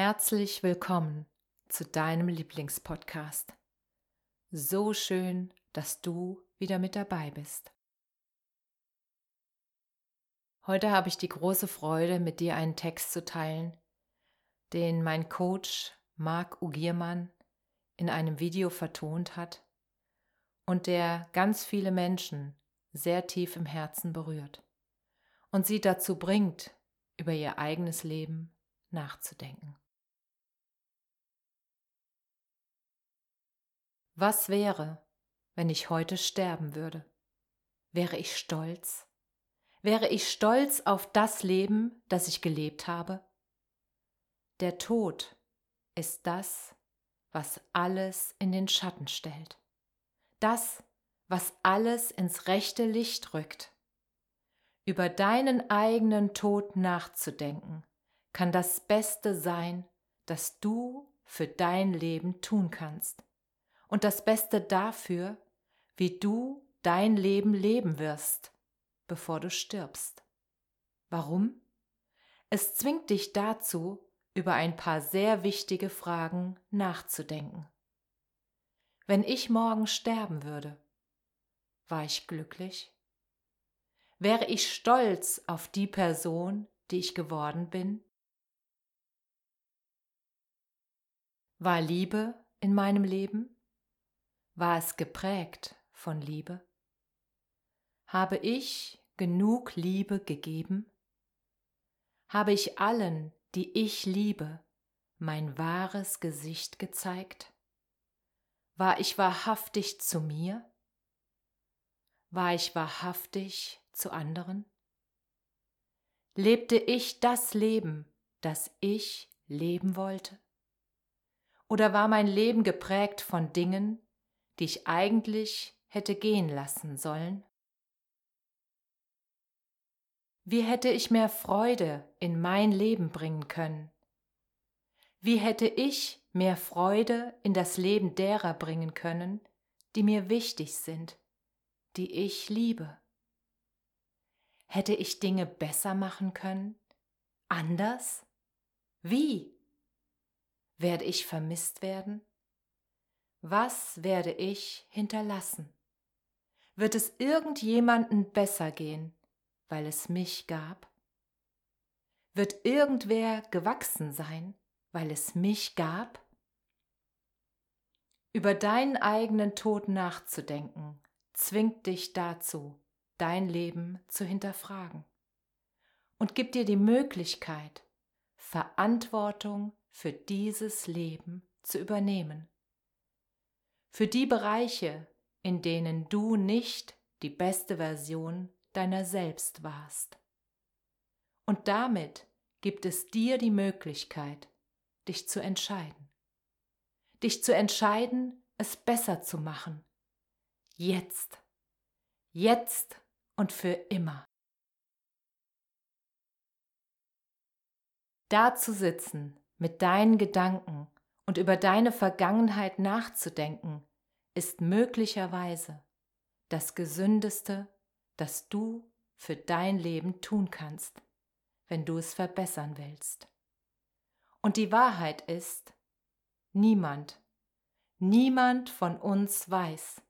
Herzlich willkommen zu deinem Lieblingspodcast. So schön, dass du wieder mit dabei bist. Heute habe ich die große Freude, mit dir einen Text zu teilen, den mein Coach Marc Ugiermann in einem Video vertont hat und der ganz viele Menschen sehr tief im Herzen berührt und sie dazu bringt, über ihr eigenes Leben nachzudenken. Was wäre, wenn ich heute sterben würde? Wäre ich stolz? Wäre ich stolz auf das Leben, das ich gelebt habe? Der Tod ist das, was alles in den Schatten stellt. Das, was alles ins rechte Licht rückt. Über deinen eigenen Tod nachzudenken, kann das Beste sein, das du für dein Leben tun kannst und das Beste dafür, wie du dein Leben leben wirst, bevor du stirbst. Warum? Es zwingt dich dazu, über ein paar sehr wichtige Fragen nachzudenken. Wenn ich morgen sterben würde, war ich glücklich? Wäre ich stolz auf die Person, die ich geworden bin? War Liebe in meinem Leben? War es geprägt von Liebe? Habe ich genug Liebe gegeben? Habe ich allen, die ich liebe, mein wahres Gesicht gezeigt? War ich wahrhaftig zu mir? War ich wahrhaftig zu anderen? Lebte ich das Leben, das ich leben wollte? Oder war mein Leben geprägt von Dingen, die ich eigentlich hätte gehen lassen sollen? Wie hätte ich mehr Freude in mein Leben bringen können? Wie hätte ich mehr Freude in das Leben derer bringen können, die mir wichtig sind, die ich liebe? Hätte ich Dinge besser machen können? Anders? Wie? Werde ich vermisst werden? Was werde ich hinterlassen? Wird es irgendjemanden besser gehen, weil es mich gab? Wird irgendwer gewachsen sein, weil es mich gab? Über deinen eigenen Tod nachzudenken, zwingt dich dazu, dein Leben zu hinterfragen und gibt dir die Möglichkeit, Verantwortung für dieses Leben zu übernehmen für die Bereiche, in denen du nicht die beste Version deiner selbst warst. Und damit gibt es dir die Möglichkeit, dich zu entscheiden. Dich zu entscheiden, es besser zu machen. Jetzt. Jetzt und für immer. Da zu sitzen mit deinen Gedanken und über deine Vergangenheit nachzudenken, ist möglicherweise das Gesündeste, das du für dein Leben tun kannst, wenn du es verbessern willst. Und die Wahrheit ist, niemand, niemand von uns weiß,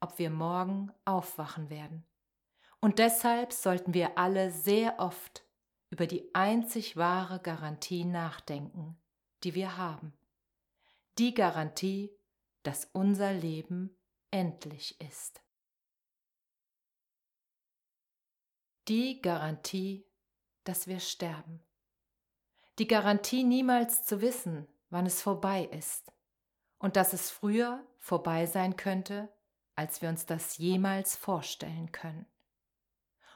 ob wir morgen aufwachen werden. Und deshalb sollten wir alle sehr oft über die einzig wahre Garantie nachdenken, die wir haben die Garantie, dass unser Leben endlich ist. Die Garantie, dass wir sterben. Die Garantie, niemals zu wissen, wann es vorbei ist. und dass es früher vorbei sein könnte, als wir uns das jemals vorstellen können.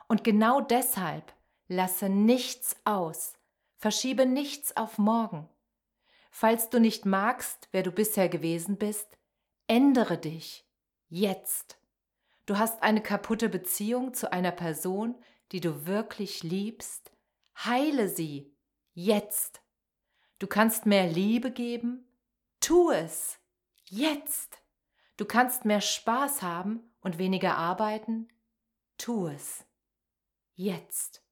Und genau deshalb lasse nichts aus, verschiebe nichts auf morgen. Falls du nicht magst, wer du bisher gewesen bist, ändere dich jetzt. Du hast eine kaputte Beziehung zu einer Person, die du wirklich liebst, heile sie jetzt. Du kannst mehr Liebe geben, tu es jetzt. Du kannst mehr Spaß haben und weniger arbeiten, tu es jetzt.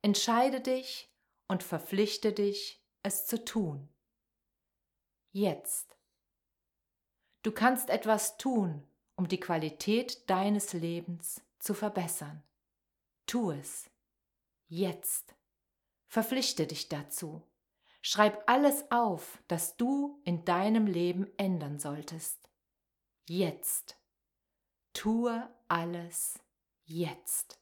Entscheide dich und verpflichte dich, es zu tun. Jetzt. Du kannst etwas tun, um die Qualität deines Lebens zu verbessern. Tu es. Jetzt. Verpflichte dich dazu. Schreib alles auf, das du in deinem Leben ändern solltest. Jetzt. Tue alles jetzt.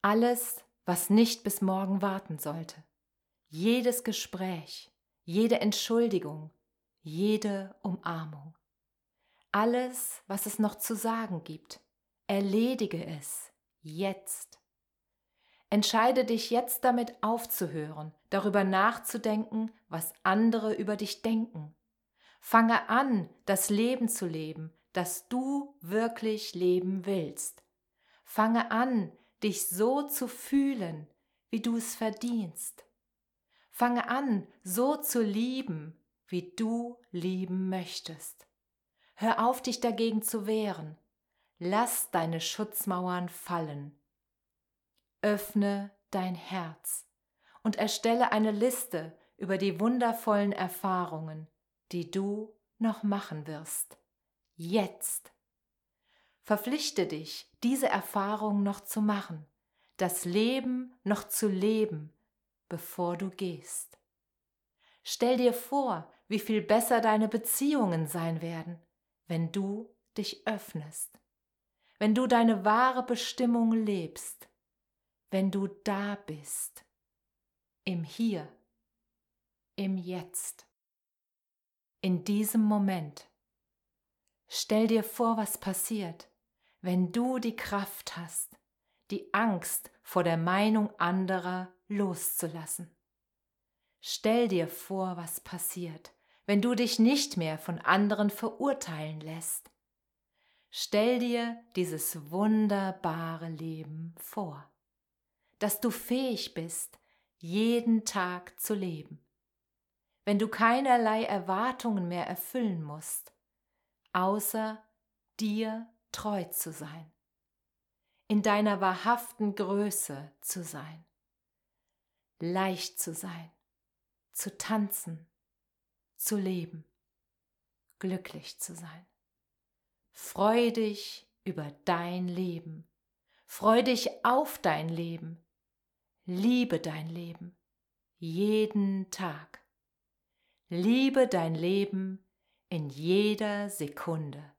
Alles, was nicht bis morgen warten sollte. Jedes Gespräch, jede Entschuldigung, jede Umarmung. Alles, was es noch zu sagen gibt, erledige es jetzt. Entscheide dich jetzt damit aufzuhören, darüber nachzudenken, was andere über dich denken. Fange an, das Leben zu leben, das du wirklich leben willst. Fange an, dich so zu fühlen, wie du es verdienst. Fange an, so zu lieben, wie du lieben möchtest. Hör auf, dich dagegen zu wehren. Lass deine Schutzmauern fallen. Öffne dein Herz und erstelle eine Liste über die wundervollen Erfahrungen, die du noch machen wirst. Jetzt. Verpflichte dich, diese Erfahrung noch zu machen, das Leben noch zu leben, bevor du gehst. Stell dir vor, wie viel besser deine Beziehungen sein werden, wenn du dich öffnest, wenn du deine wahre Bestimmung lebst, wenn du da bist, im Hier, im Jetzt, in diesem Moment. Stell dir vor, was passiert, wenn du die Kraft hast, die Angst vor der Meinung anderer loszulassen. Stell dir vor, was passiert, wenn du dich nicht mehr von anderen verurteilen lässt. Stell dir dieses wunderbare Leben vor, dass du fähig bist, jeden Tag zu leben, wenn du keinerlei Erwartungen mehr erfüllen musst, außer dir treu zu sein, in deiner wahrhaften Größe zu sein, leicht zu sein, zu tanzen, zu leben, glücklich zu sein. Freu dich über dein Leben, freu dich auf dein Leben, liebe dein Leben, jeden Tag. Liebe dein Leben in jeder Sekunde.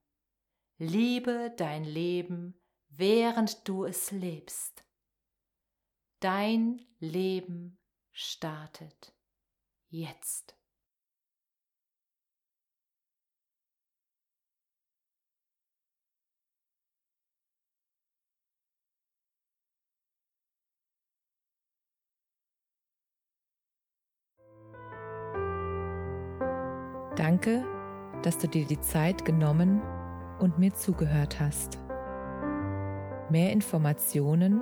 Liebe dein Leben, während du es lebst. Dein Leben startet jetzt. Danke, dass du dir die Zeit genommen und mir zugehört hast. Mehr Informationen